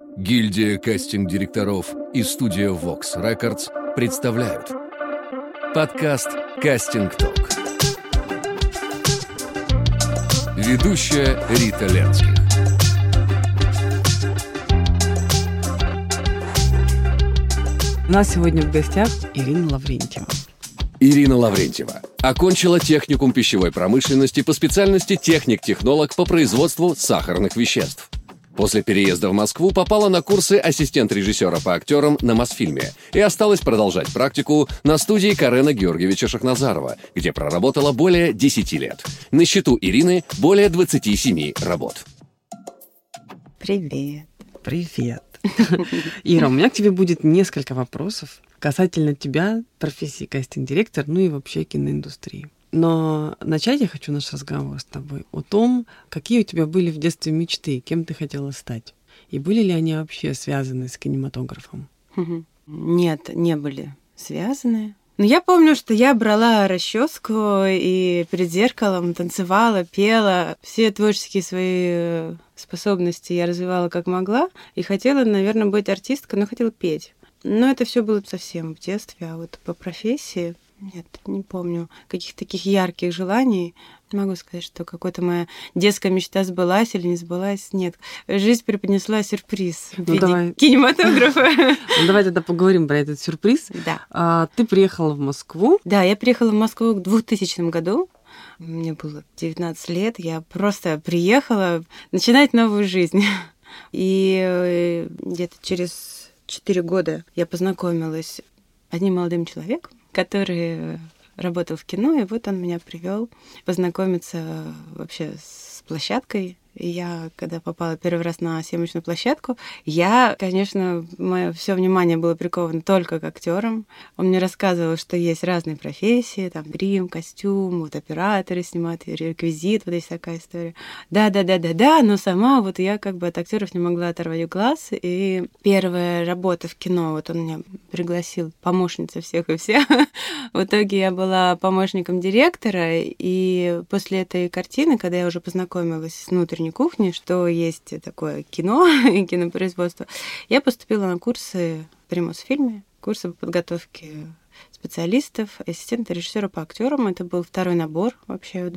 Гильдия кастинг-директоров и студия Vox Records представляют подкаст «Кастинг Ток». Ведущая Рита Ленских. У нас сегодня в гостях Ирина Лаврентьева. Ирина Лаврентьева окончила техникум пищевой промышленности по специальности техник-технолог по производству сахарных веществ. После переезда в Москву попала на курсы ассистент режиссера по актерам на Мосфильме и осталась продолжать практику на студии Карена Георгиевича Шахназарова, где проработала более 10 лет. На счету Ирины более 27 работ. Привет. Привет. Ира, у меня к тебе будет несколько вопросов касательно тебя, профессии кастинг-директор, ну и вообще киноиндустрии. Но начать я хочу наш разговор с тобой о том, какие у тебя были в детстве мечты, кем ты хотела стать. И были ли они вообще связаны с кинематографом? Нет, не были связаны. Но я помню, что я брала расческу и перед зеркалом танцевала, пела. Все творческие свои э, способности я развивала как могла. И хотела, наверное, быть артисткой, но хотела петь. Но это все было совсем в детстве, а вот по профессии нет, не помню каких таких ярких желаний. Могу сказать, что какая-то моя детская мечта сбылась или не сбылась. Нет, жизнь преподнесла сюрприз в Ну, виде давай. кинематографа. Ну, давай тогда поговорим про этот сюрприз. Да. А, ты приехала в Москву. Да, я приехала в Москву в 2000 году. Мне было 19 лет. Я просто приехала начинать новую жизнь. И э, где-то через 4 года я познакомилась с одним молодым человеком, который работал в кино, и вот он меня привел познакомиться вообще с площадкой. Я, когда попала первый раз на съемочную площадку, я, конечно, мое все внимание было приковано только к актерам. Он мне рассказывал, что есть разные профессии, там грим, костюм, вот операторы снимают, реквизит, вот есть такая история. Да, да, да, да, да, но сама вот я как бы от актеров не могла оторвать глаз. И первая работа в кино, вот он меня пригласил помощница всех и всех. В итоге я была помощником директора, и после этой картины, когда я уже познакомилась с внутренней кухней, что есть такое кино и кинопроизводство, я поступила на курсы при Мосфильме, курсы по подготовке специалистов, ассистента режиссера по актерам. Это был второй набор вообще в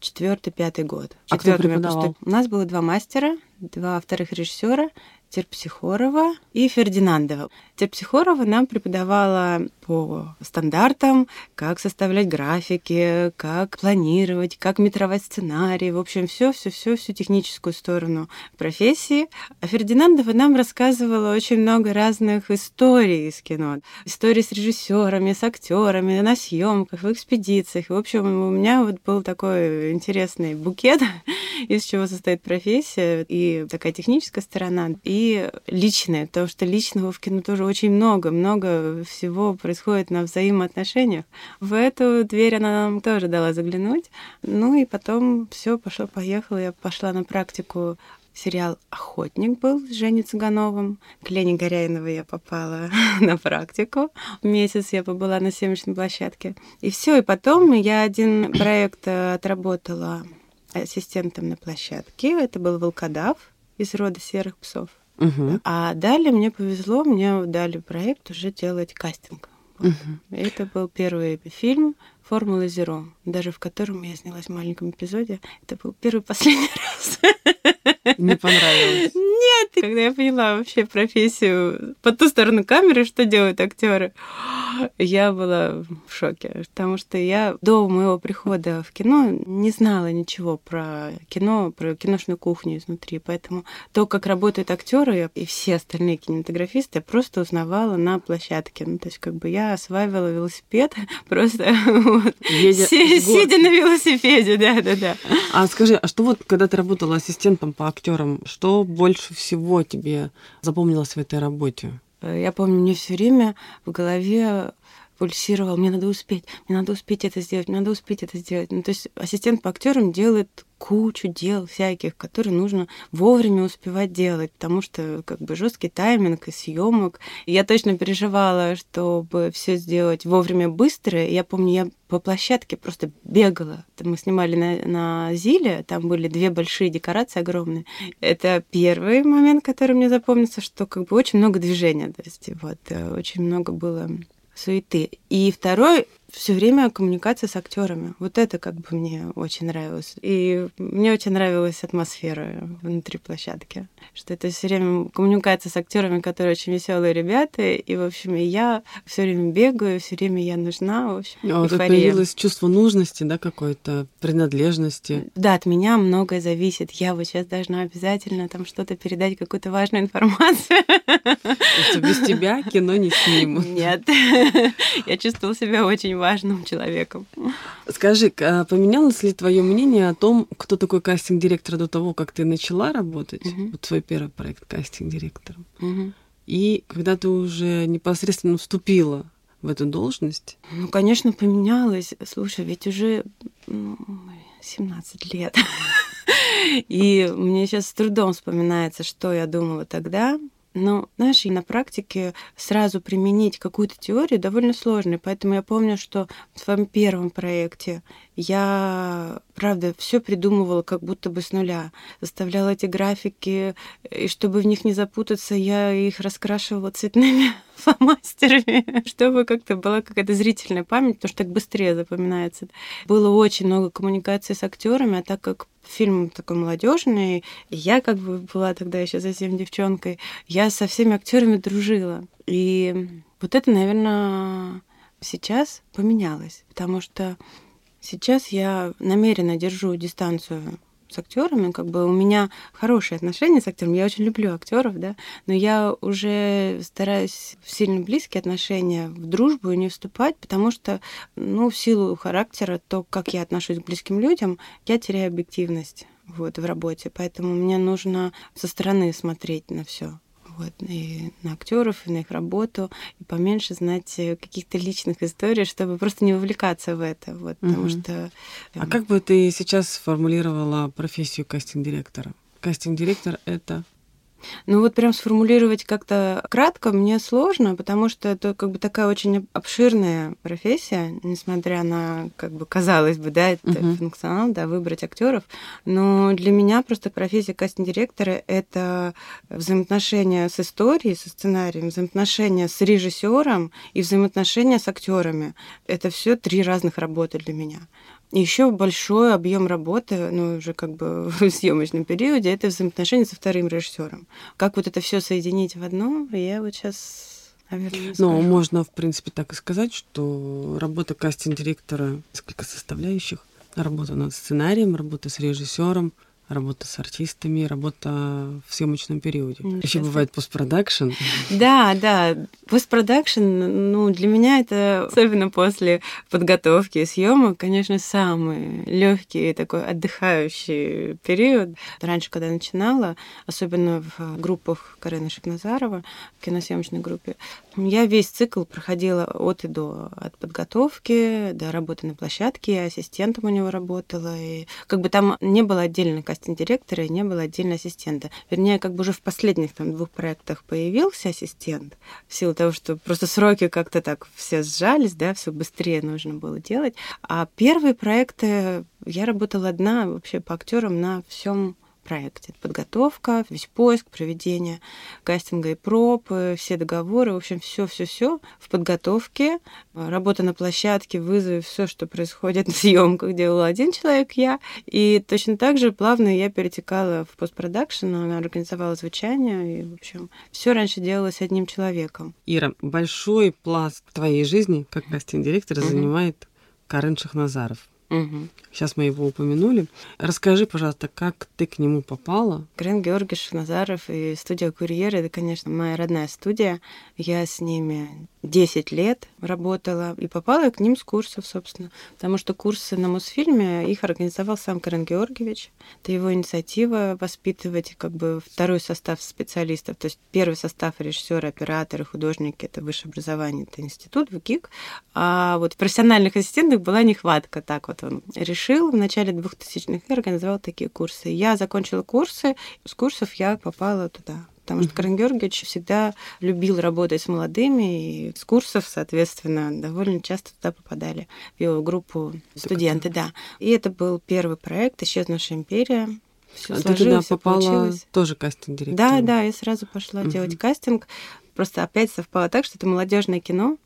2004-2005 год. А кто преподавал? поступ- У нас было два мастера, два вторых режиссера, Терпсихорова и Фердинандова. Терпсихорова нам преподавала по стандартам, как составлять графики, как планировать, как метровать сценарий, в общем, все, все, все, всю техническую сторону профессии. А Фердинандова нам рассказывала очень много разных историй из кино. Истории с режиссерами, с актерами, на съемках, в экспедициях. В общем, у меня вот был такой интересный букет, из чего состоит профессия, и такая техническая сторона, и личная, потому что личного в кино тоже очень много, много всего происходит на взаимоотношениях. В эту дверь она нам тоже дала заглянуть. Ну и потом все пошло-поехало. Я пошла на практику Сериал «Охотник» был с Женей Цыгановым. К Лене Горяиновой я попала на практику. Месяц я побыла на съемочной площадке. И все. И потом я один проект э, отработала ассистентом на площадке. Это был «Волкодав» из рода серых псов. Мгм. А далее мне повезло, мне дали проект уже делать кастинг. Вот. Мгм. Это был первый фильм «Формула Зеро», даже в котором я снялась в маленьком эпизоде. Это был первый последний раз. Не понравилось. Нет, когда я поняла вообще профессию по ту сторону камеры, что делают актеры, я была в шоке, потому что я до моего прихода в кино не знала ничего про кино, про киношную кухню изнутри, поэтому то, как работают актеры и все остальные кинематографисты, я просто узнавала на площадке. Ну, то есть как бы я осваивала велосипед просто вот, Едя сидя на велосипеде, да-да-да. А скажи, а что вот, когда ты работала ассистентом по актерам, что больше всего тебе запомнилось в этой работе? Э, Я помню, мне все время в голове пульсировал, мне надо успеть, мне надо успеть это сделать, мне надо успеть это сделать. Ну, то есть ассистент по актерам делает кучу дел всяких, которые нужно вовремя успевать делать, потому что как бы жесткий тайминг и съемок. Я точно переживала, чтобы все сделать вовремя быстро. Я помню, я по площадке просто бегала. Мы снимали на, на Зиле, там были две большие декорации огромные. Это первый момент, который мне запомнится, что как бы очень много движения, то есть вот э, очень много было суеты. И второй все время коммуникация с актерами. Вот это как бы мне очень нравилось. И мне очень нравилась атмосфера внутри площадки. Что это все время коммуникация с актерами, которые очень веселые ребята. И, в общем, и я все время бегаю, все время я нужна. В общем, а, вот появилось чувство нужности, да, какой-то принадлежности. Да, от меня многое зависит. Я вот сейчас должна обязательно там что-то передать, какую-то важную информацию. Без тебя кино не снимут. Нет. Я чувствовала себя очень важным человеком. Скажи, а поменялось ли твое мнение о том, кто такой кастинг-директор до того, как ты начала работать? Uh-huh. Вот твой первый проект кастинг-директором. Uh-huh. И когда ты уже непосредственно вступила в эту должность? Ну, конечно, поменялось. Слушай, ведь уже 17 лет. И мне сейчас с трудом вспоминается, что я думала тогда. Но, и на практике сразу применить какую-то теорию довольно сложно. Поэтому я помню, что в своем первом проекте я, правда, все придумывала как будто бы с нуля. Заставляла эти графики, и чтобы в них не запутаться, я их раскрашивала цветными фломастерами, чтобы как-то была какая-то зрительная память, потому что так быстрее запоминается. Было очень много коммуникации с актерами, а так как фильм такой молодежный. Я как бы была тогда еще совсем девчонкой. Я со всеми актерами дружила. И вот это, наверное, сейчас поменялось, потому что сейчас я намеренно держу дистанцию с актерами, как бы у меня хорошие отношения с актерами, я очень люблю актеров, да, но я уже стараюсь в сильно близкие отношения, в дружбу не вступать, потому что, ну, в силу характера, то, как я отношусь к близким людям, я теряю объективность вот, в работе, поэтому мне нужно со стороны смотреть на все вот, и на актеров, и на их работу, и поменьше знать э, каких-то личных историй, чтобы просто не вовлекаться в это, вот, потому угу. что... А эм, как бы ты сейчас сформулировала профессию кастинг-директора? Кастинг-директор — это ну вот прям сформулировать как-то кратко мне сложно, потому что это как бы такая очень обширная профессия, несмотря на, как бы казалось бы, да, это uh-huh. функционал, да, выбрать актеров. Но для меня просто профессия кастинг-директора это взаимоотношения с историей, со сценарием, взаимоотношения с режиссером и взаимоотношения с актерами. Это все три разных работы для меня. Еще большой объем работы, ну, уже как бы в съемочном периоде, это взаимоотношения со вторым режиссером. Как вот это все соединить в одно, я вот сейчас наверное, Ну, можно, в принципе, так и сказать, что работа кастинг-директора несколько составляющих. Работа над сценарием, работа с режиссером, работа с артистами, работа в съемочном периоде. Ну, Еще бывает постпродакшн. Да, да. Постпродакшн, ну, для меня это, особенно после подготовки и съемок, конечно, самый легкий такой отдыхающий период. Раньше, когда я начинала, особенно в группах Карины Шахназарова, в киносъемочной группе, я весь цикл проходила от и до, от подготовки до работы на площадке, я ассистентом у него работала, и как бы там не было отдельной кастинг-директора и не было отдельно ассистента. Вернее, как бы уже в последних там двух проектах появился ассистент, в силу того, что просто сроки как-то так все сжались, да, все быстрее нужно было делать. А первые проекты я работала одна вообще по актерам на всем проекте. Подготовка, весь поиск, проведение кастинга и проб, все договоры, в общем, все, все, все в подготовке, работа на площадке, вызовы, все, что происходит на съемках, делал один человек, я. И точно так же плавно я перетекала в постпродакшн, организовала звучание, и, в общем, все раньше делалось одним человеком. Ира, большой пласт твоей жизни как кастинг-директор mm-hmm. занимает Карен Шахназаров. Угу. Сейчас мы его упомянули. Расскажи, пожалуйста, как ты к нему попала? Крен Георгиевич Назаров и студия «Курьер» — это, конечно, моя родная студия. Я с ними 10 лет работала и попала я к ним с курсов, собственно. Потому что курсы на Мосфильме их организовал сам Карен Георгиевич. Это его инициатива воспитывать как бы второй состав специалистов. То есть первый состав режиссеры, операторы, художники — это высшее образование, это институт, ВГИК. А вот профессиональных ассистентов была нехватка. Так вот он решил в начале 2000-х и организовал такие курсы. Я закончила курсы, с курсов я попала туда потому что Карен Георгиевич всегда любил работать с молодыми, и с курсов, соответственно, довольно часто туда попадали, в его группу студенты, да. И это был первый проект «Исчезнувшая империя», все а сложилось, ты туда попала получилось. тоже кастинг директор. Да, да, я сразу пошла uh-huh. делать кастинг. Просто опять совпало так, что это молодежное кино.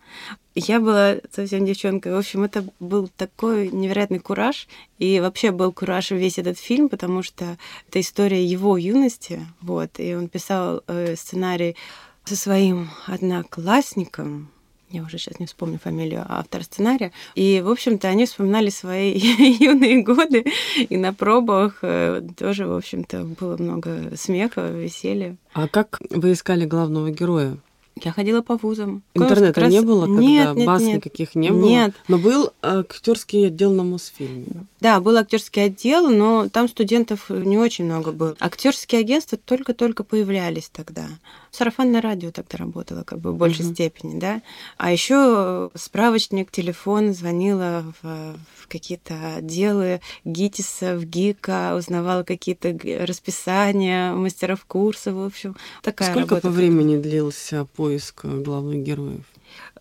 Я была совсем девчонкой. В общем, это был такой невероятный кураж. И вообще был кураж весь этот фильм, потому что это история его юности. Вот. И он писал э, сценарий со своим одноклассником, я уже сейчас не вспомню фамилию автора сценария. И, в общем-то, они вспоминали свои юные годы, и на пробах э, тоже, в общем-то, было много смеха, веселья. А как вы искали главного героя? Я ходила по вузам. Интернета раз... не было, когда нет, нет, баз нет. никаких не было. Нет. Но был актерский отдел на Мосфильме. Да, был актерский отдел, но там студентов не очень много было. Актерские агентства только-только появлялись тогда. Сарафанное радио тогда работало, как бы в большей uh-huh. степени, да. А еще справочник, телефон, звонила в, в какие-то отделы ГИТИСа, в ГИКа, узнавала какие-то расписания мастеров курсов, в общем, такая Сколько работа. по времени длился поиск главных героев?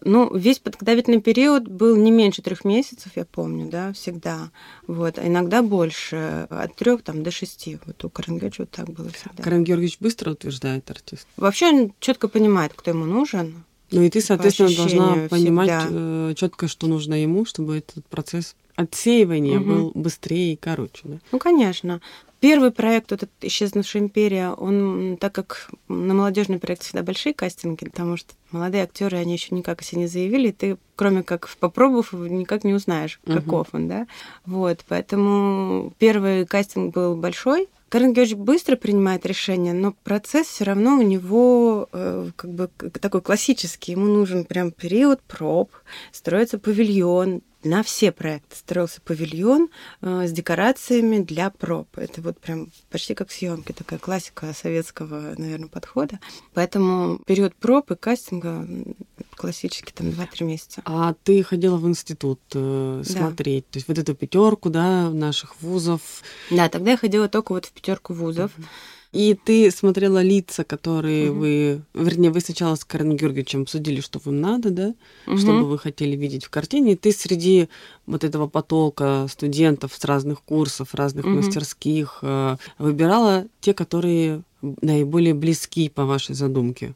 Ну, весь подготовительный период был не меньше трех месяцев, я помню, да, всегда. Вот, а иногда больше, от трех там до шести. Вот у Карен Георгиевича вот так было всегда. Карен Георгиевич быстро утверждает артист? Вообще он четко понимает, кто ему нужен. Ну и ты, соответственно, должна понимать э, четко, что нужно ему, чтобы этот процесс отсеивания угу. был быстрее и короче. Да? Ну, конечно. Первый проект, вот этот «Исчезнувшая империя», он, так как на молодежный проект всегда большие кастинги, потому что молодые актеры, они еще никак о себе не заявили, ты, кроме как попробовав, никак не узнаешь, каков uh-huh. он, да. Вот, поэтому первый кастинг был большой, Карен Георгиевич быстро принимает решение, но процесс все равно у него э, как бы такой классический. Ему нужен прям период проб, строится павильон, на все проекты строился павильон э, с декорациями для проб. Это вот прям почти как съемки, такая классика советского, наверное, подхода. Поэтому период проб и кастинга классический там 2-3 месяца. А ты ходила в институт э, смотреть, да. то есть вот эту пятерку, да, наших вузов. Да, тогда я ходила только вот в пятерку вузов. Mm-hmm. И ты смотрела лица, которые угу. вы, вернее, вы сначала с Карен Георгиевичем обсудили, что вам надо, да, угу. что бы вы хотели видеть в картине. И ты среди вот этого потока студентов с разных курсов, разных угу. мастерских э, выбирала те, которые наиболее близки по вашей задумке.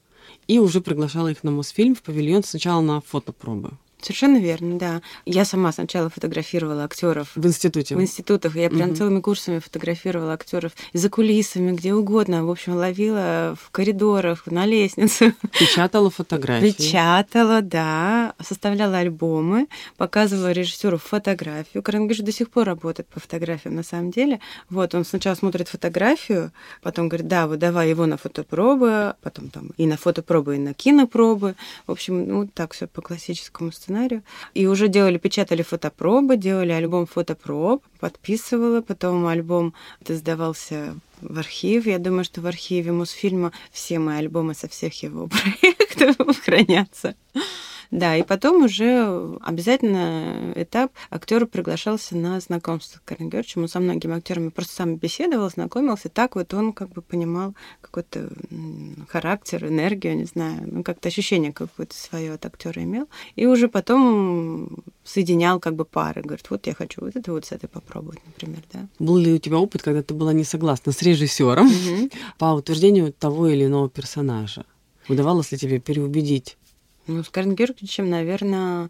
И уже приглашала их на Мосфильм в павильон сначала на фотопробы. Совершенно верно, да. Я сама сначала фотографировала актеров в институте. В институтах. Я прям угу. целыми курсами фотографировала актеров за кулисами, где угодно. В общем, ловила в коридорах, на лестнице. Печатала фотографии. Печатала, да. Составляла альбомы, показывала режиссеру фотографию. Карангиш до сих пор работает по фотографиям, на самом деле. Вот, он сначала смотрит фотографию, потом говорит, да, вот давай его на фотопробы, потом там и на фотопробы, и на кинопробы. В общем, ну, так все по классическому сценарию сценарию. И уже делали, печатали фотопробы, делали альбом фотопроб, подписывала, потом альбом сдавался в архив. Я думаю, что в архиве Мосфильма все мои альбомы со всех его проектов хранятся. Да, и потом уже обязательно этап актер приглашался на знакомство с Карен Георгиевичем. Он со многими актерами просто сам беседовал, знакомился. Так вот он как бы понимал какой-то характер, энергию, не знаю, ну как-то ощущение какое-то свое от актера имел. И уже потом соединял как бы пары. Говорит, вот я хочу вот это вот с этой попробовать, например, да. Был ли у тебя опыт, когда ты была не согласна с режиссером mm-hmm. по утверждению того или иного персонажа? Удавалось ли тебе переубедить ну, с Карен Георгиевичем, наверное,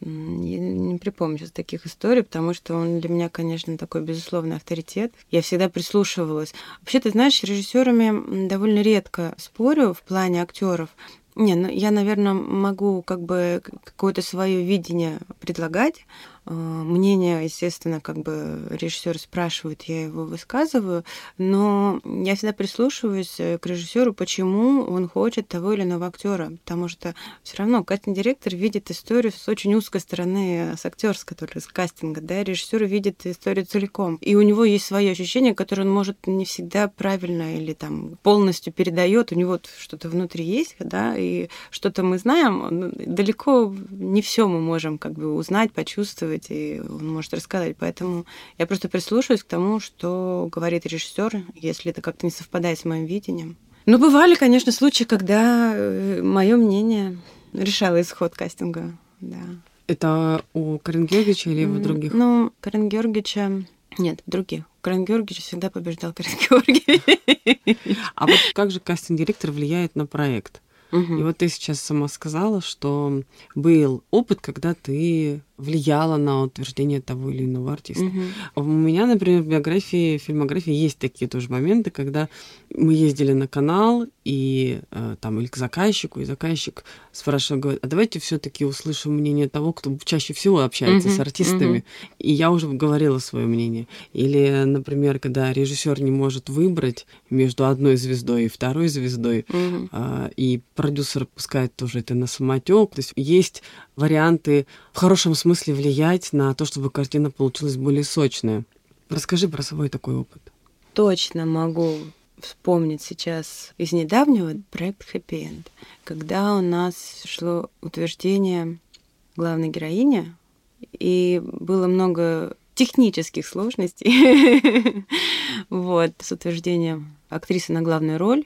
я не припомню сейчас таких историй, потому что он для меня, конечно, такой безусловный авторитет. Я всегда прислушивалась. Вообще, ты знаешь, с режиссерами довольно редко спорю в плане актеров. Не, ну я, наверное, могу как бы какое-то свое видение предлагать, мнение, естественно, как бы режиссер спрашивает, я его высказываю, но я всегда прислушиваюсь к режиссеру, почему он хочет того или иного актера, потому что все равно кастинг-директор видит историю с очень узкой стороны, с актерской, только с кастинга, да, режиссер видит историю целиком, и у него есть свои ощущения, которые он может не всегда правильно или там полностью передает, у него что-то внутри есть, да, и что-то мы знаем, далеко не все мы можем как бы узнать, почувствовать, и он может рассказать. Поэтому я просто прислушиваюсь к тому, что говорит режиссер, если это как-то не совпадает с моим видением. Ну, бывали, конечно, случаи, когда э, мое мнение решало исход кастинга, да. Это у Карен Георгиевича или у других? Ну, Карен Георгиевича нет, других. Карен Георгиевич всегда побеждал Карен Георгиевич. А вот как же кастинг-директор влияет на проект? Угу. И вот ты сейчас сама сказала, что был опыт, когда ты влияла на утверждение того или иного артиста. Угу. У меня, например, в биографии, в фильмографии есть такие тоже моменты, когда мы ездили на канал и э, там или к заказчику, и заказчик спрашивает, говорит, а давайте все-таки услышим мнение того, кто чаще всего общается угу. с артистами. Угу. И я уже говорила свое мнение. Или, например, когда режиссер не может выбрать между одной звездой и второй звездой, угу. э, и продюсер пускает тоже это на самотек. То есть есть варианты в хорошем смысле влиять на то, чтобы картина получилась более сочная. Расскажи про свой такой опыт. Точно могу вспомнить сейчас из недавнего проект Happy End, когда у нас шло утверждение главной героини, и было много технических сложностей вот, с утверждением актрисы на главную роль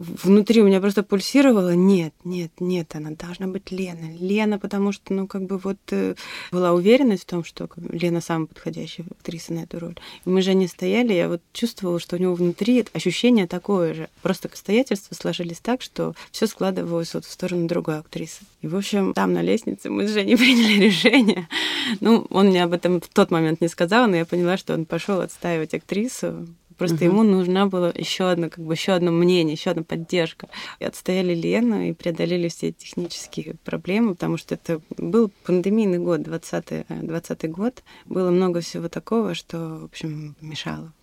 внутри у меня просто пульсировало, нет, нет, нет, она должна быть Лена. Лена, потому что, ну, как бы вот э, была уверенность в том, что Лена самая подходящая актриса на эту роль. И мы же не стояли, я вот чувствовала, что у него внутри ощущение такое же. Просто обстоятельства сложились так, что все складывалось вот в сторону другой актрисы. И, в общем, там на лестнице мы с Женей приняли решение. Ну, он мне об этом в тот момент не сказал, но я поняла, что он пошел отстаивать актрису, Просто угу. ему нужна была еще одна, как бы еще одно мнение, еще одна поддержка. И отстояли Лену и преодолели все технические проблемы, потому что это был пандемийный год, 20 20 год. Было много всего такого, что, в общем, мешало.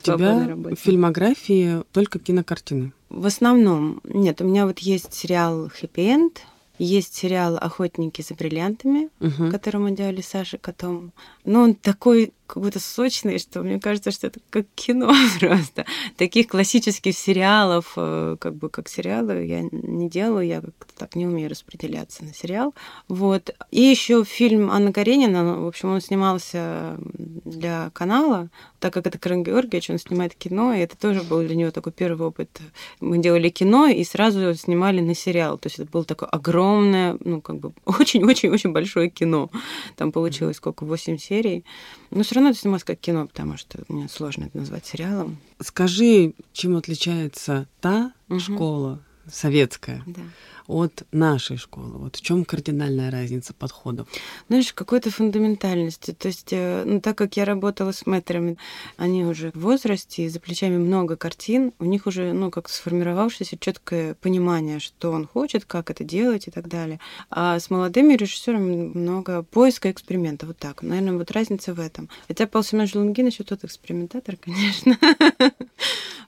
У тебя в фильмографии только кинокартины? В основном. Нет, у меня вот есть сериал «Хэппи Энд», есть сериал «Охотники за бриллиантами», угу. который мы делали с Сашей Котом. Но он такой какой-то сочный, что мне кажется, что это как кино просто. Таких классических сериалов, э, как бы как сериалы, я не делаю, я как-то так не умею распределяться на сериал. Вот. И еще фильм Анна Каренина, в общем, он снимался для канала, так как это Карен Георгиевич, он снимает кино, и это тоже был для него такой первый опыт. Мы делали кино и сразу снимали на сериал. То есть это было такое огромное, ну, как бы очень-очень-очень большое кино. Там получилось сколько, 8 серий. Но все равно это снималось как кино, потому что мне сложно это назвать сериалом. Скажи, чем отличается та угу. школа советская да. От нашей школы? Вот в чем кардинальная разница подходов? Знаешь, какой-то фундаментальности. То есть, э, ну, так как я работала с мэтрами, они уже в возрасте, за плечами много картин, у них уже, ну, как сформировавшееся четкое понимание, что он хочет, как это делать и так далее. А с молодыми режиссерами много поиска эксперимента. Вот так. Наверное, вот разница в этом. Хотя Павел Семенович Лунгин еще тот экспериментатор, конечно.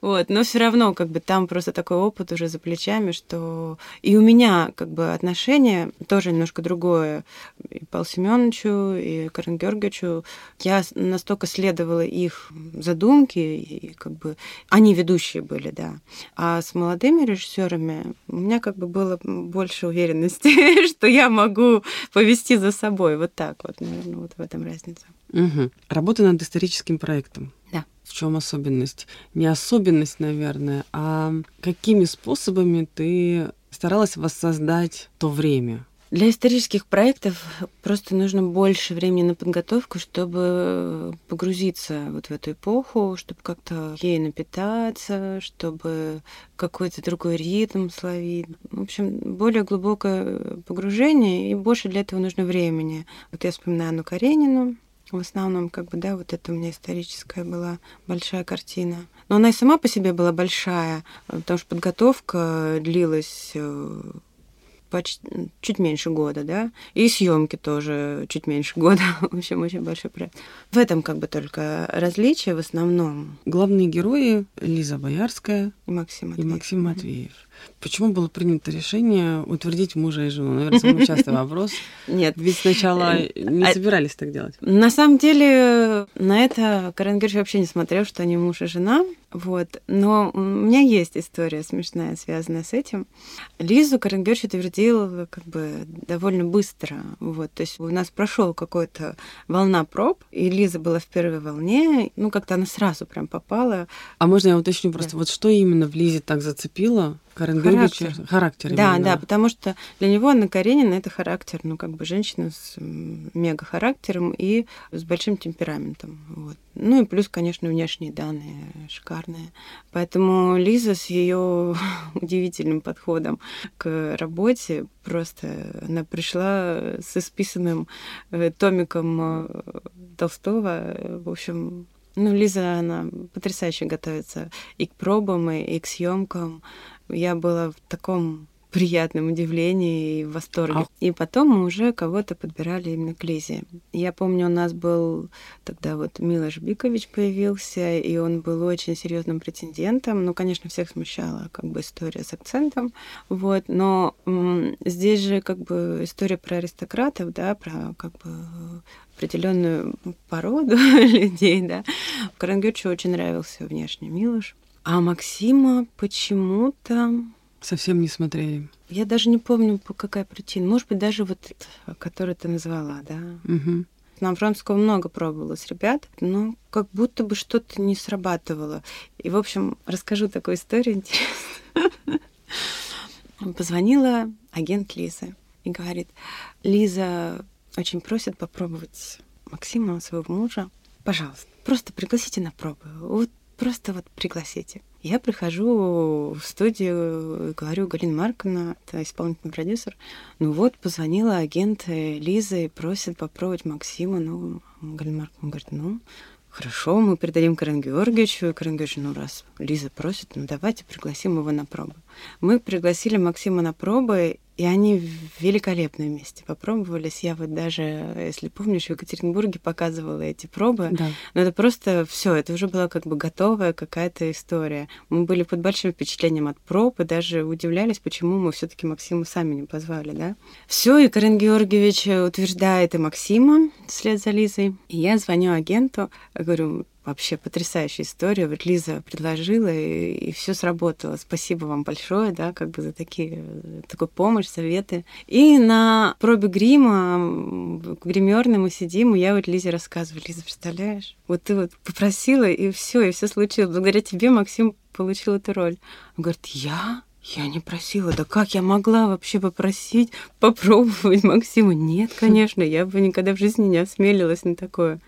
Вот, но все равно, как бы там просто такой опыт уже за плечами, что и у меня как бы отношение тоже немножко другое. И Павлу Семеновичу, и Карен Георгиевичу. Я настолько следовала их задумке, и как бы они ведущие были, да. А с молодыми режиссерами у меня как бы было больше уверенности, что я могу повести за собой. Вот так вот, наверное, вот в этом разница. Угу. Работа над историческим проектом. Да. В чем особенность? Не особенность, наверное, а какими способами ты старалась воссоздать то время? Для исторических проектов просто нужно больше времени на подготовку, чтобы погрузиться вот в эту эпоху, чтобы как-то ей напитаться, чтобы какой-то другой ритм словить. В общем, более глубокое погружение, и больше для этого нужно времени. Вот я вспоминаю Анну Каренину, в основном, как бы, да, вот это у меня историческая была большая картина. Но она и сама по себе была большая, потому что подготовка длилась э, почти чуть меньше года, да, и съемки тоже чуть меньше года. В общем, очень большой проект. В этом как бы только различие в основном. Главные герои Лиза Боярская и Максим Матвеев. И Максим Матвеев. Почему было принято решение утвердить мужа и жену? Наверное, самый частый вопрос. Нет. Ведь сначала э, не а собирались так делать. На самом деле, на это Карен Герш вообще не смотрел, что они муж и жена. Вот. Но у меня есть история смешная, связанная с этим. Лизу Карен Герш утвердил как бы довольно быстро. Вот. То есть у нас прошел какой-то волна проб, и Лиза была в первой волне. Ну, как-то она сразу прям попала. А можно я уточню просто, да. вот что именно в Лизе так зацепило? Карен характер. характер да, именно. да, потому что для него Анна Каренина это характер, ну, как бы женщина с мега характером и с большим темпераментом. Вот. Ну и плюс, конечно, внешние данные шикарные. Поэтому Лиза с ее удивительным подходом к работе просто она пришла с исписанным э, томиком э, Толстого. В общем, ну, Лиза, она потрясающе готовится и к пробам, и, и к съемкам. Я была в таком приятном удивлении и восторге. А... И потом мы уже кого-то подбирали именно к Лизе. Я помню, у нас был тогда вот Милош Бикович появился, и он был очень серьезным претендентом. Ну, конечно, всех смущала как бы история с акцентом. Вот, но здесь же как бы история про аристократов, да, про как бы определенную породу людей, да. Карангючу очень нравился внешне Милош. А Максима почему-то... Совсем не смотрели. Я даже не помню, по какой причине. Может быть, даже вот, который ты назвала, да. Угу. Нам Вронского много пробовалось ребят, но как будто бы что-то не срабатывало. И, в общем, расскажу такую историю интересную. Позвонила агент Лизы и говорит, Лиза очень просит попробовать Максима, своего мужа. Пожалуйста, просто пригласите на пробу. Вот просто вот пригласите. Я прихожу в студию, говорю, Галина Марковна, это исполнительный продюсер, ну вот, позвонила агент Лиза и просит попробовать Максима. Ну, Галина Марковна говорит, ну, хорошо, мы передадим Карен Георгиевичу. И Карен Георгиевич, ну, раз Лиза просит, ну, давайте пригласим его на пробу. Мы пригласили Максима на пробы, и они великолепно вместе попробовались. Я вот даже, если помнишь, в Екатеринбурге показывала эти пробы. Да. Но это просто все, это уже была как бы готовая какая-то история. Мы были под большим впечатлением от проб и даже удивлялись, почему мы все-таки Максима сами не позвали, да. Все, и Карен Георгиевич утверждает и Максима вслед за Лизой. И я звоню агенту, говорю, Вообще потрясающая история. Вот Лиза предложила, и, и все сработало. Спасибо вам большое, да, как бы за такие, такую помощь, советы. И на пробе грима, гримерной мы сидим, и я вот Лизе рассказываю. Лиза, представляешь? Вот ты вот попросила, и все, и все случилось. Благодаря тебе Максим получил эту роль. Он говорит, я? Я не просила. Да как я могла вообще попросить попробовать Максима? Нет, конечно, я бы никогда в жизни не осмелилась на такое.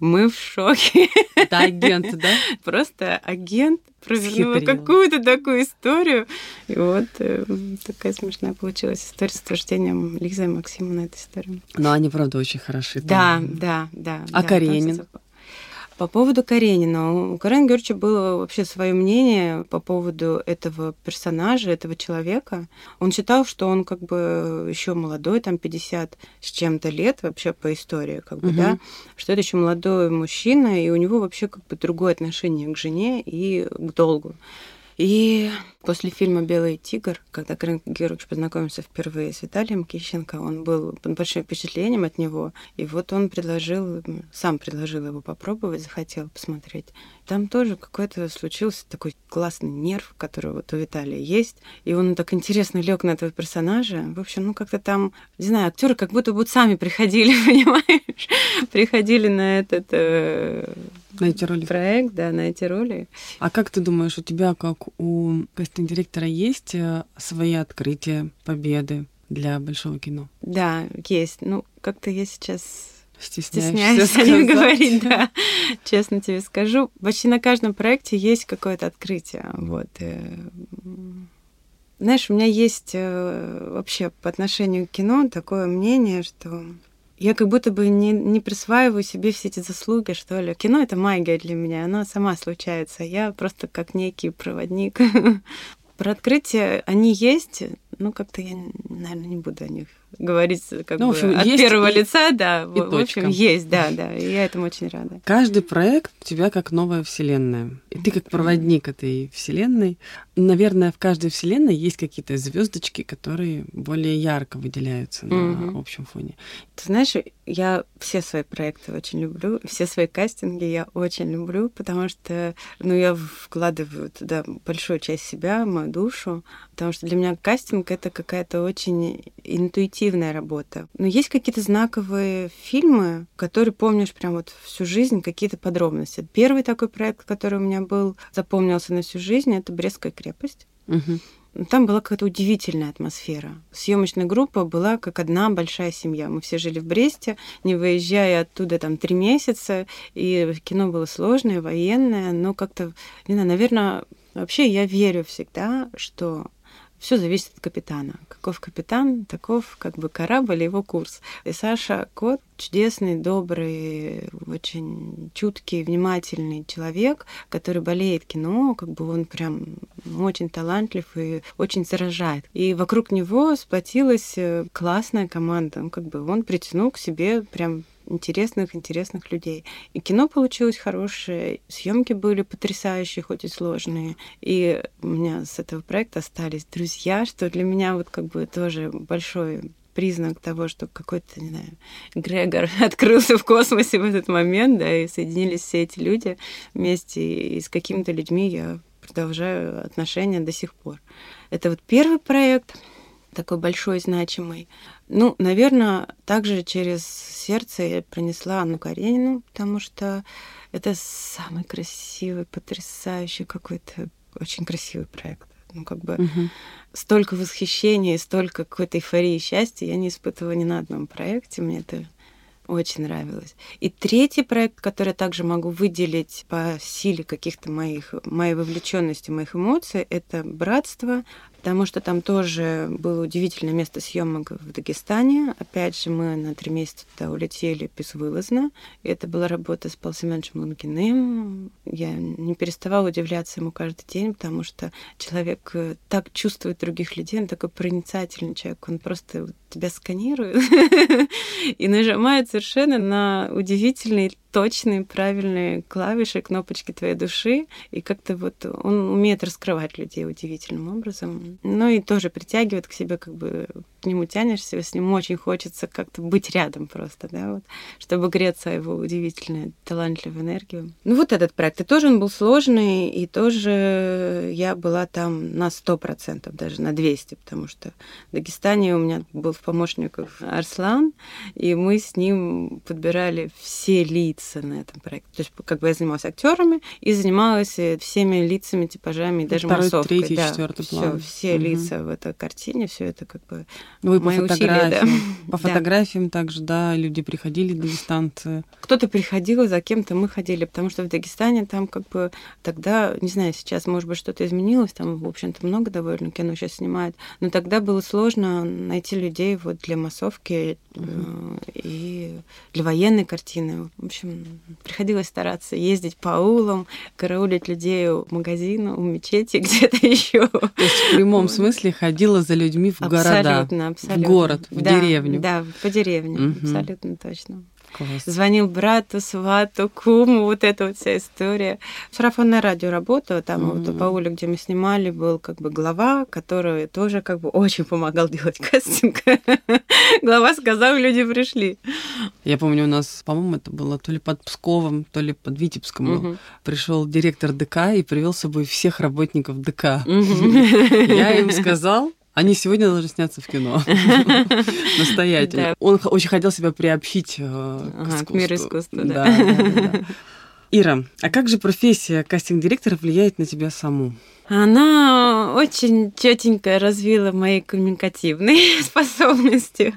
Мы в шоке. Это агент, да? Просто агент провернула какую-то такую историю. И вот э, такая смешная получилась история с утверждением Лизы и Максима на эту историю. Но они, правда, очень хороши. Да, да, да. А да, Каренин? По поводу Каренина. У Карен Георгиевича было вообще свое мнение по поводу этого персонажа, этого человека. Он считал, что он как бы еще молодой, там 50 с чем-то лет вообще по истории, как бы, угу. да, что это еще молодой мужчина, и у него вообще как бы другое отношение к жене и к долгу. И после фильма «Белый тигр», когда Карен Георгиевич познакомился впервые с Виталием Кищенко, он был под большим впечатлением от него. И вот он предложил, сам предложил его попробовать, захотел посмотреть. Там тоже какой-то случился такой классный нерв, который вот у Виталия есть. И он так интересно лег на этого персонажа. В общем, ну как-то там, не знаю, актеры как будто бы сами приходили, понимаешь? Приходили на этот э, на эти роли. Проект, да, на эти роли. А как ты думаешь, у тебя, как у кастинг-директора, есть э, свои открытия, победы для большого кино? Да, есть. Ну, как-то я сейчас Стесняюсь, о них говорить, да. Честно тебе скажу. Почти на каждом проекте есть какое-то открытие. Вот. Э, знаешь, у меня есть э, вообще по отношению к кино такое мнение, что я как будто бы не, не присваиваю себе все эти заслуги, что ли. Кино — это магия для меня, оно сама случается. Я просто как некий проводник. Про открытие они есть, ну, как-то я, наверное, не буду о них говорить как ну, бы общем, от первого и, лица, да. И в, в общем, есть, да, да. И я этому очень рада. Каждый проект у тебя как новая вселенная. И ты как проводник этой вселенной. Наверное, в каждой вселенной есть какие-то звездочки, которые более ярко выделяются mm-hmm. на общем фоне. Ты знаешь, я все свои проекты очень люблю, все свои кастинги я очень люблю, потому что, ну, я вкладываю туда большую часть себя, мою душу, потому что для меня кастинг это какая-то очень интуитивная работа. Но есть какие-то знаковые фильмы, которые помнишь прям вот всю жизнь, какие-то подробности. Первый такой проект, который у меня был, запомнился на всю жизнь, это Брестская крепость. Угу. Там была какая-то удивительная атмосфера. Съемочная группа была как одна большая семья. Мы все жили в Бресте, не выезжая оттуда там три месяца, и кино было сложное, военное, но как-то, не знаю, наверное, вообще я верю всегда, что все зависит от капитана. Каков капитан, таков как бы корабль и его курс. И Саша Кот чудесный, добрый, очень чуткий, внимательный человек, который болеет кино, как бы он прям очень талантлив и очень заражает. И вокруг него сплотилась э, классная команда. Ну, как бы он притянул к себе прям интересных, интересных людей. И кино получилось хорошее, съемки были потрясающие, хоть и сложные. И у меня с этого проекта остались друзья, что для меня вот как бы тоже большой признак того, что какой-то, не знаю, Грегор открылся в космосе в этот момент, да, и соединились все эти люди вместе, и с какими-то людьми я продолжаю отношения до сих пор. Это вот первый проект, такой большой, значимый. Ну, наверное, также через сердце я принесла Анну Каренину, потому что это самый красивый, потрясающий какой-то очень красивый проект. Ну, как бы угу. столько восхищения, столько какой-то эйфории и счастья я не испытывала ни на одном проекте. Мне это очень нравилось. И третий проект, который я также могу выделить по силе каких-то моих, моей вовлеченности, моих эмоций, это «Братство», потому что там тоже было удивительное место съемок в Дагестане. Опять же, мы на три месяца туда улетели безвылазно. Это была работа с Павлом Семеновичем Лунгиным. Я не переставала удивляться ему каждый день, потому что человек э, так чувствует других людей, он такой проницательный человек, он просто тебя сканирует и нажимает совершенно на удивительные точные, правильные клавиши, кнопочки твоей души, и как-то вот он умеет раскрывать людей удивительным образом. Ну и тоже притягивает к себе, как бы к нему тянешься, с ним очень хочется как-то быть рядом просто, да, вот, чтобы греться его удивительную, талантливую энергию. Ну вот этот проект, и тоже он был сложный, и тоже я была там на сто процентов, даже на 200, потому что в Дагестане у меня был в помощниках Арслан, и мы с ним подбирали все лица на этом проекте. То есть как бы я занималась актерами и занималась э, всеми лицами, типажами, и даже Второй, массовкой. Третий, да, четвертый все, план. все угу. лица в этой картине, все это как бы вы мои по фотографиям, усилия, да. по фотографиям также, да, люди приходили, дагестанцы. Кто-то приходил, за кем-то мы ходили, потому что в Дагестане там как бы тогда, не знаю, сейчас, может быть, что-то изменилось, там, в общем-то, много довольно кино сейчас снимают, но тогда было сложно найти людей вот для массовки uh и для военной картины. В общем, приходилось стараться ездить по аулам, караулить людей у магазина, у мечети, где-то еще. То есть в прямом смысле ходила за людьми в города, абсолютно, абсолютно. в город, в да, деревню. Да, по деревне, угу. абсолютно точно. Класс. Звонил брату, свату, куму, вот эта вот вся история. Сарафанное радио работало, там mm-hmm. вот по улице, где мы снимали, был как бы глава, который тоже как бы очень помогал делать кастинг. глава сказал, люди пришли. Я помню, у нас, по-моему, это было то ли под Псковом, то ли под Витебском. Mm-hmm. Пришел директор ДК и привел с собой всех работников ДК. Mm-hmm. Я им сказал, они сегодня должны сняться в кино. Настоятельно. Он очень хотел себя приобщить э, к миру искусства. Ира, а как же профессия кастинг-директора влияет на тебя саму? Она очень четенько развила мои коммуникативные способности.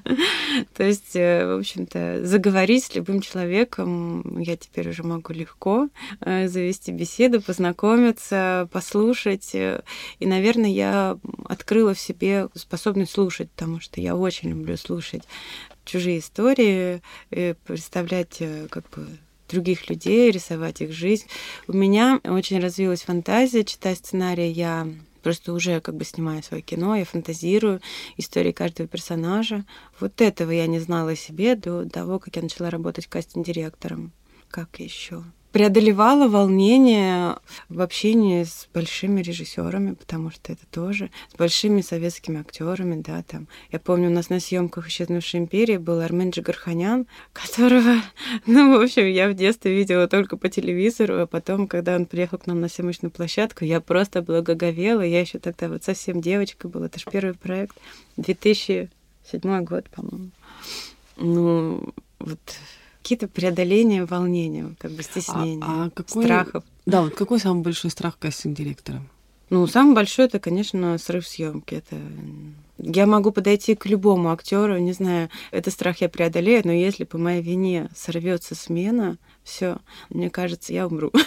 То есть, э, в общем-то, заговорить с любым человеком я теперь уже могу легко э, завести беседу, познакомиться, послушать. И, наверное, я открыла в себе способность слушать, потому что я очень люблю слушать чужие истории, представлять э, как бы других людей, рисовать их жизнь. У меня очень развилась фантазия, читая сценарий, я Просто уже как бы снимаю свое кино, я фантазирую истории каждого персонажа. Вот этого я не знала о себе до того, как я начала работать кастинг-директором. Как еще? Преодолевала волнение в общении с большими режиссерами, потому что это тоже с большими советскими актерами, да, там. Я помню, у нас на съемках «Исчезнувшей империи» был Армен Джигарханян, которого, ну, в общем, я в детстве видела только по телевизору, а потом, когда он приехал к нам на съемочную площадку, я просто благоговела, я еще тогда вот совсем девочкой была, это же первый проект, 2007 год, по-моему. Ну, вот какие-то преодоления волнения, как бы стеснения, а, а какой, страхов. Да, вот какой самый большой страх кастинг-директора? Ну, самый большой это, конечно, срыв съемки. Это я могу подойти к любому актеру, не знаю, этот страх я преодолею, но если по моей вине сорвется смена, все, мне кажется, я умру.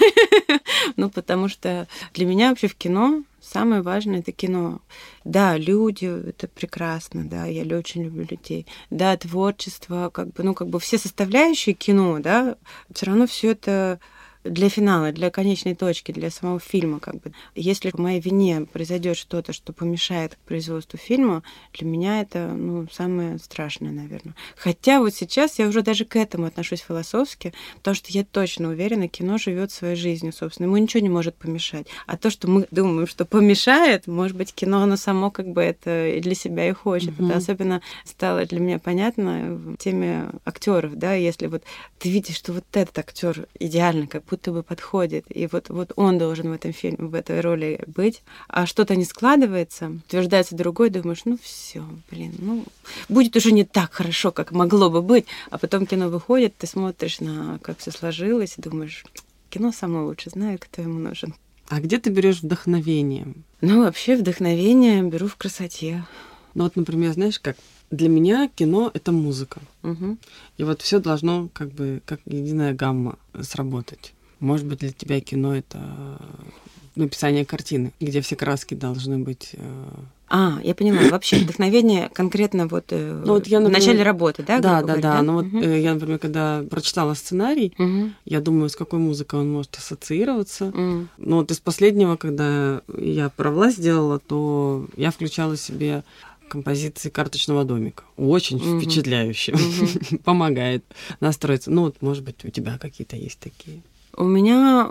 Ну, потому что для меня вообще в кино самое важное это кино. Да, люди, это прекрасно, да, я очень люблю людей. Да, творчество, как бы, ну, как бы все составляющие кино, да, все равно все это для финала, для конечной точки, для самого фильма, как бы. Если по моей вине произойдет что-то, что помешает производству фильма, для меня это, ну, самое страшное, наверное. Хотя вот сейчас я уже даже к этому отношусь философски, потому что я точно уверена, кино живет своей жизнью, собственно, ему ничего не может помешать. А то, что мы думаем, что помешает, может быть, кино, оно само как бы это для себя и хочет. Mm-hmm. Это особенно стало для меня понятно в теме актеров, да, если вот ты видишь, что вот этот актер идеально как будто бы подходит, и вот, вот он должен в этом фильме, в этой роли быть, а что-то не складывается, утверждается другой, думаешь, ну все, блин, ну будет уже не так хорошо, как могло бы быть, а потом кино выходит, ты смотришь на как все сложилось, и думаешь, кино самое лучшее, знаю, кто ему нужен. А где ты берешь вдохновение? Ну, вообще вдохновение беру в красоте. Ну вот, например, знаешь, как для меня кино это музыка. Угу. И вот все должно как бы как единая гамма сработать. Может быть, для тебя кино это написание картины, где все краски должны быть. Э, а, я поняла. Вообще вдохновение конкретно вот, э, ну, вот я, например, в начале работы, да? Да, да, да, да. Ну вот угу. я, например, когда прочитала сценарий, угу. я думаю, с какой музыкой он может ассоциироваться. Угу. Ну вот из последнего, когда я про власть делала, то я включала себе композиции карточного домика. Очень угу. впечатляюще. Угу. Помогает настроиться. Ну вот, может быть, у тебя какие-то есть такие. У меня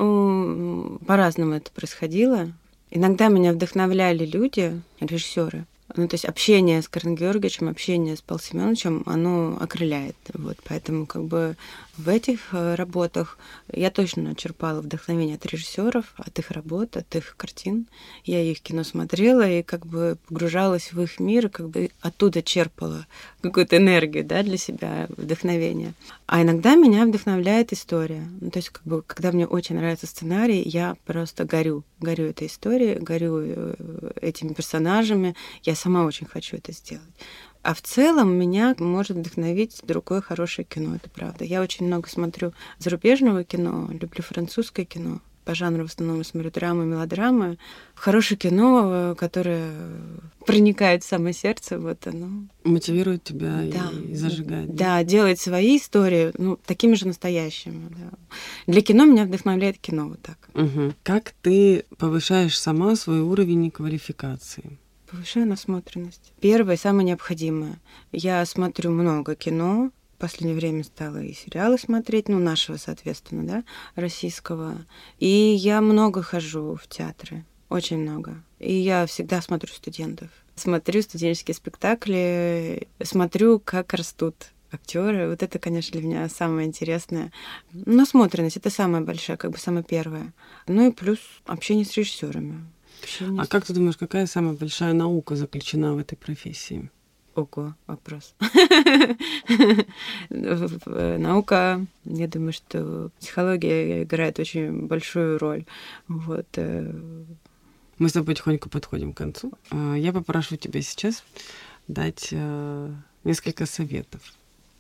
по-разному это происходило. Иногда меня вдохновляли люди, режиссеры, ну, то есть общение с Карен Георгиевичем, общение с Павлом Семеновичем, оно окрыляет. Вот, поэтому как бы в этих э, работах я точно черпала вдохновение от режиссеров, от их работ, от их картин. Я их кино смотрела и как бы погружалась в их мир, и как бы оттуда черпала какую-то энергию да, для себя, вдохновение. А иногда меня вдохновляет история. Ну, то есть как бы, когда мне очень нравится сценарий, я просто горю. Горю этой историей, горю э, этими персонажами. Я сама очень хочу это сделать. А в целом меня может вдохновить другое хорошее кино, это правда. Я очень много смотрю зарубежного кино, люблю французское кино. По жанру в основном смотрю драмы, мелодрамы. Хорошее кино, которое проникает в самое сердце, вот оно. Мотивирует тебя да. и зажигает. Да? да, делает свои истории, ну, такими же настоящими. Да. Для кино меня вдохновляет кино вот так. Угу. Как ты повышаешь сама свой уровень квалификации? Повышаю насмотренность. Первое, самое необходимое. Я смотрю много кино, в последнее время стала и сериалы смотреть, ну, нашего, соответственно, да, российского. И я много хожу в театры, очень много. И я всегда смотрю студентов. Смотрю студенческие спектакли, смотрю, как растут актеры. Вот это, конечно, для меня самое интересное. Насмотренность это самая большая, как бы самое первое. Ну и плюс общение с режиссерами. А как ты думаешь, какая самая большая наука заключена в этой профессии? Ого, вопрос. Наука, я думаю, что психология играет очень большую роль. Вот. Э. Мы с тобой потихоньку подходим к концу. А, я попрошу тебя сейчас дать э, несколько советов.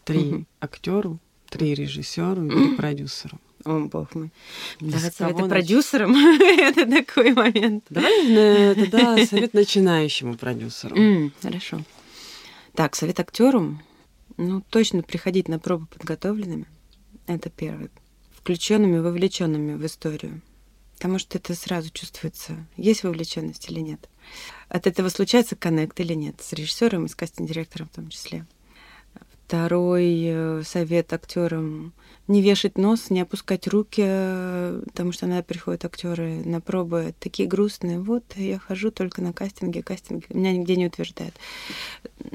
Три актеру, три режиссеру и три продюсеру. О, бог мой. Давать советы продюсерам это такой момент. Давай тогда совет начинающему продюсеру. хорошо. Так, совет актерам. Ну, точно приходить на пробу подготовленными. Это первое. Включенными, вовлеченными в историю. потому что это сразу чувствуется, есть вовлеченность или нет. От этого случается коннект или нет, с режиссером и с кастинг-директором в том числе. Второй э, совет актерам не вешать нос, не опускать руки, потому что иногда приходят актеры на пробы такие грустные. Вот я хожу только на кастинге, кастинге меня нигде не утверждают.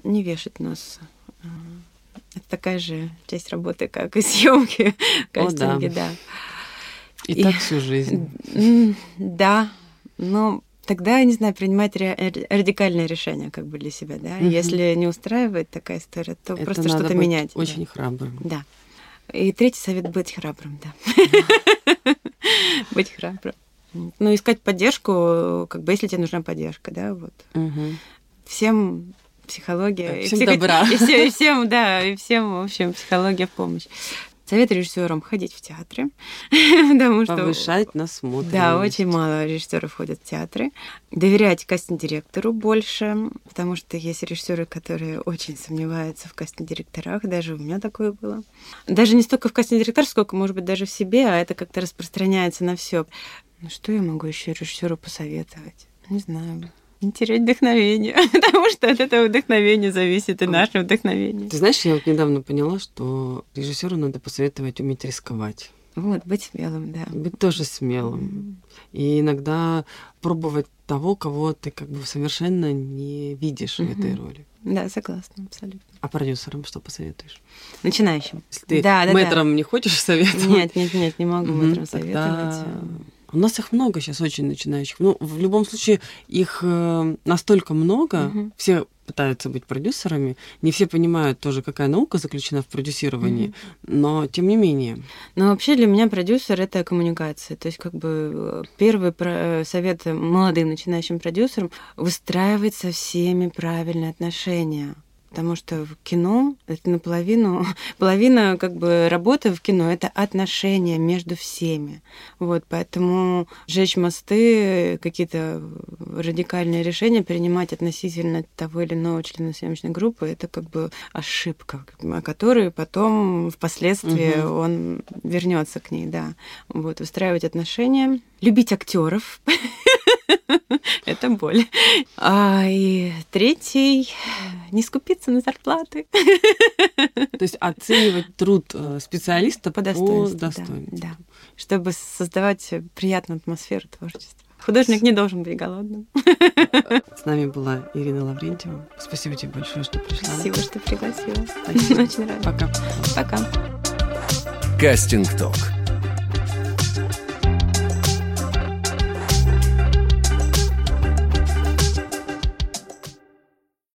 Не вешать нос. Это такая же часть работы, как и съемки кастинги, О, да. да. И, и так всю жизнь. Да, но тогда, я не знаю, принимать ре- радикальное решение как бы для себя, да. Угу. Если не устраивает такая история, то Это просто что-то менять. Очень да. храбрым. Да. И третий совет быть храбрым, да. Быть храбрым. Ну, искать поддержку, как бы, если тебе нужна поддержка, да, вот. Всем психология. Всем добра. И всем, и всем, да, и всем, в общем, психология в помощь. Совет режиссерам ходить в театры, потому что... Повышать насмотренность. Да, очень мало режиссеров ходят в театры. Доверять кастинг-директору больше, потому что есть режиссеры, которые очень сомневаются в кастинг-директорах, даже у меня такое было. Даже не столько в кастинг-директорах, сколько, может быть, даже в себе, а это как-то распространяется на все. Ну что я могу еще режиссеру посоветовать? Не знаю не терять вдохновение, потому что от этого вдохновения зависит и наше вдохновение. Ты знаешь, я вот недавно поняла, что режиссеру надо посоветовать уметь рисковать. Вот, быть смелым, да. Быть тоже смелым. Mm-hmm. И иногда пробовать того, кого ты как бы совершенно не видишь mm-hmm. в этой роли. Да, согласна, абсолютно. А продюсерам что посоветуешь? Начинающим. Если ты да, да, мэтром да. не хочешь советовать? Нет, нет, нет, не могу Мгм, мэтром тогда советовать. У нас их много сейчас очень начинающих. Ну, в любом случае, их э, настолько много, Мгм. все пытаются быть продюсерами, не все понимают тоже, какая наука заключена в продюсировании, но тем не менее. Но вообще для меня продюсер это коммуникация. То есть как бы первый про- э, совет молодым начинающим продюсерам выстраивать со всеми правильные отношения. Потому что в кино это наполовину, половина как бы работы в кино это отношения между всеми. Вот, поэтому жечь мосты, какие-то радикальные решения принимать относительно того или иного члена съемочной группы, это как бы ошибка, о которой потом впоследствии Мгм. он вернется к ней, да. Вот, выстраивать отношения, любить актеров. Это боль. А, и третий не скупиться на зарплаты. То есть оценивать труд э, специалиста По по достоинству. да. Да, Чтобы создавать приятную атмосферу творчества. Художник не должен быть голодным. С нами была Ирина Лаврентьева. Спасибо тебе большое, что пришла. Спасибо, что пригласила. Спасибо. Очень рада. Пока. Пока. Кастинг Ток.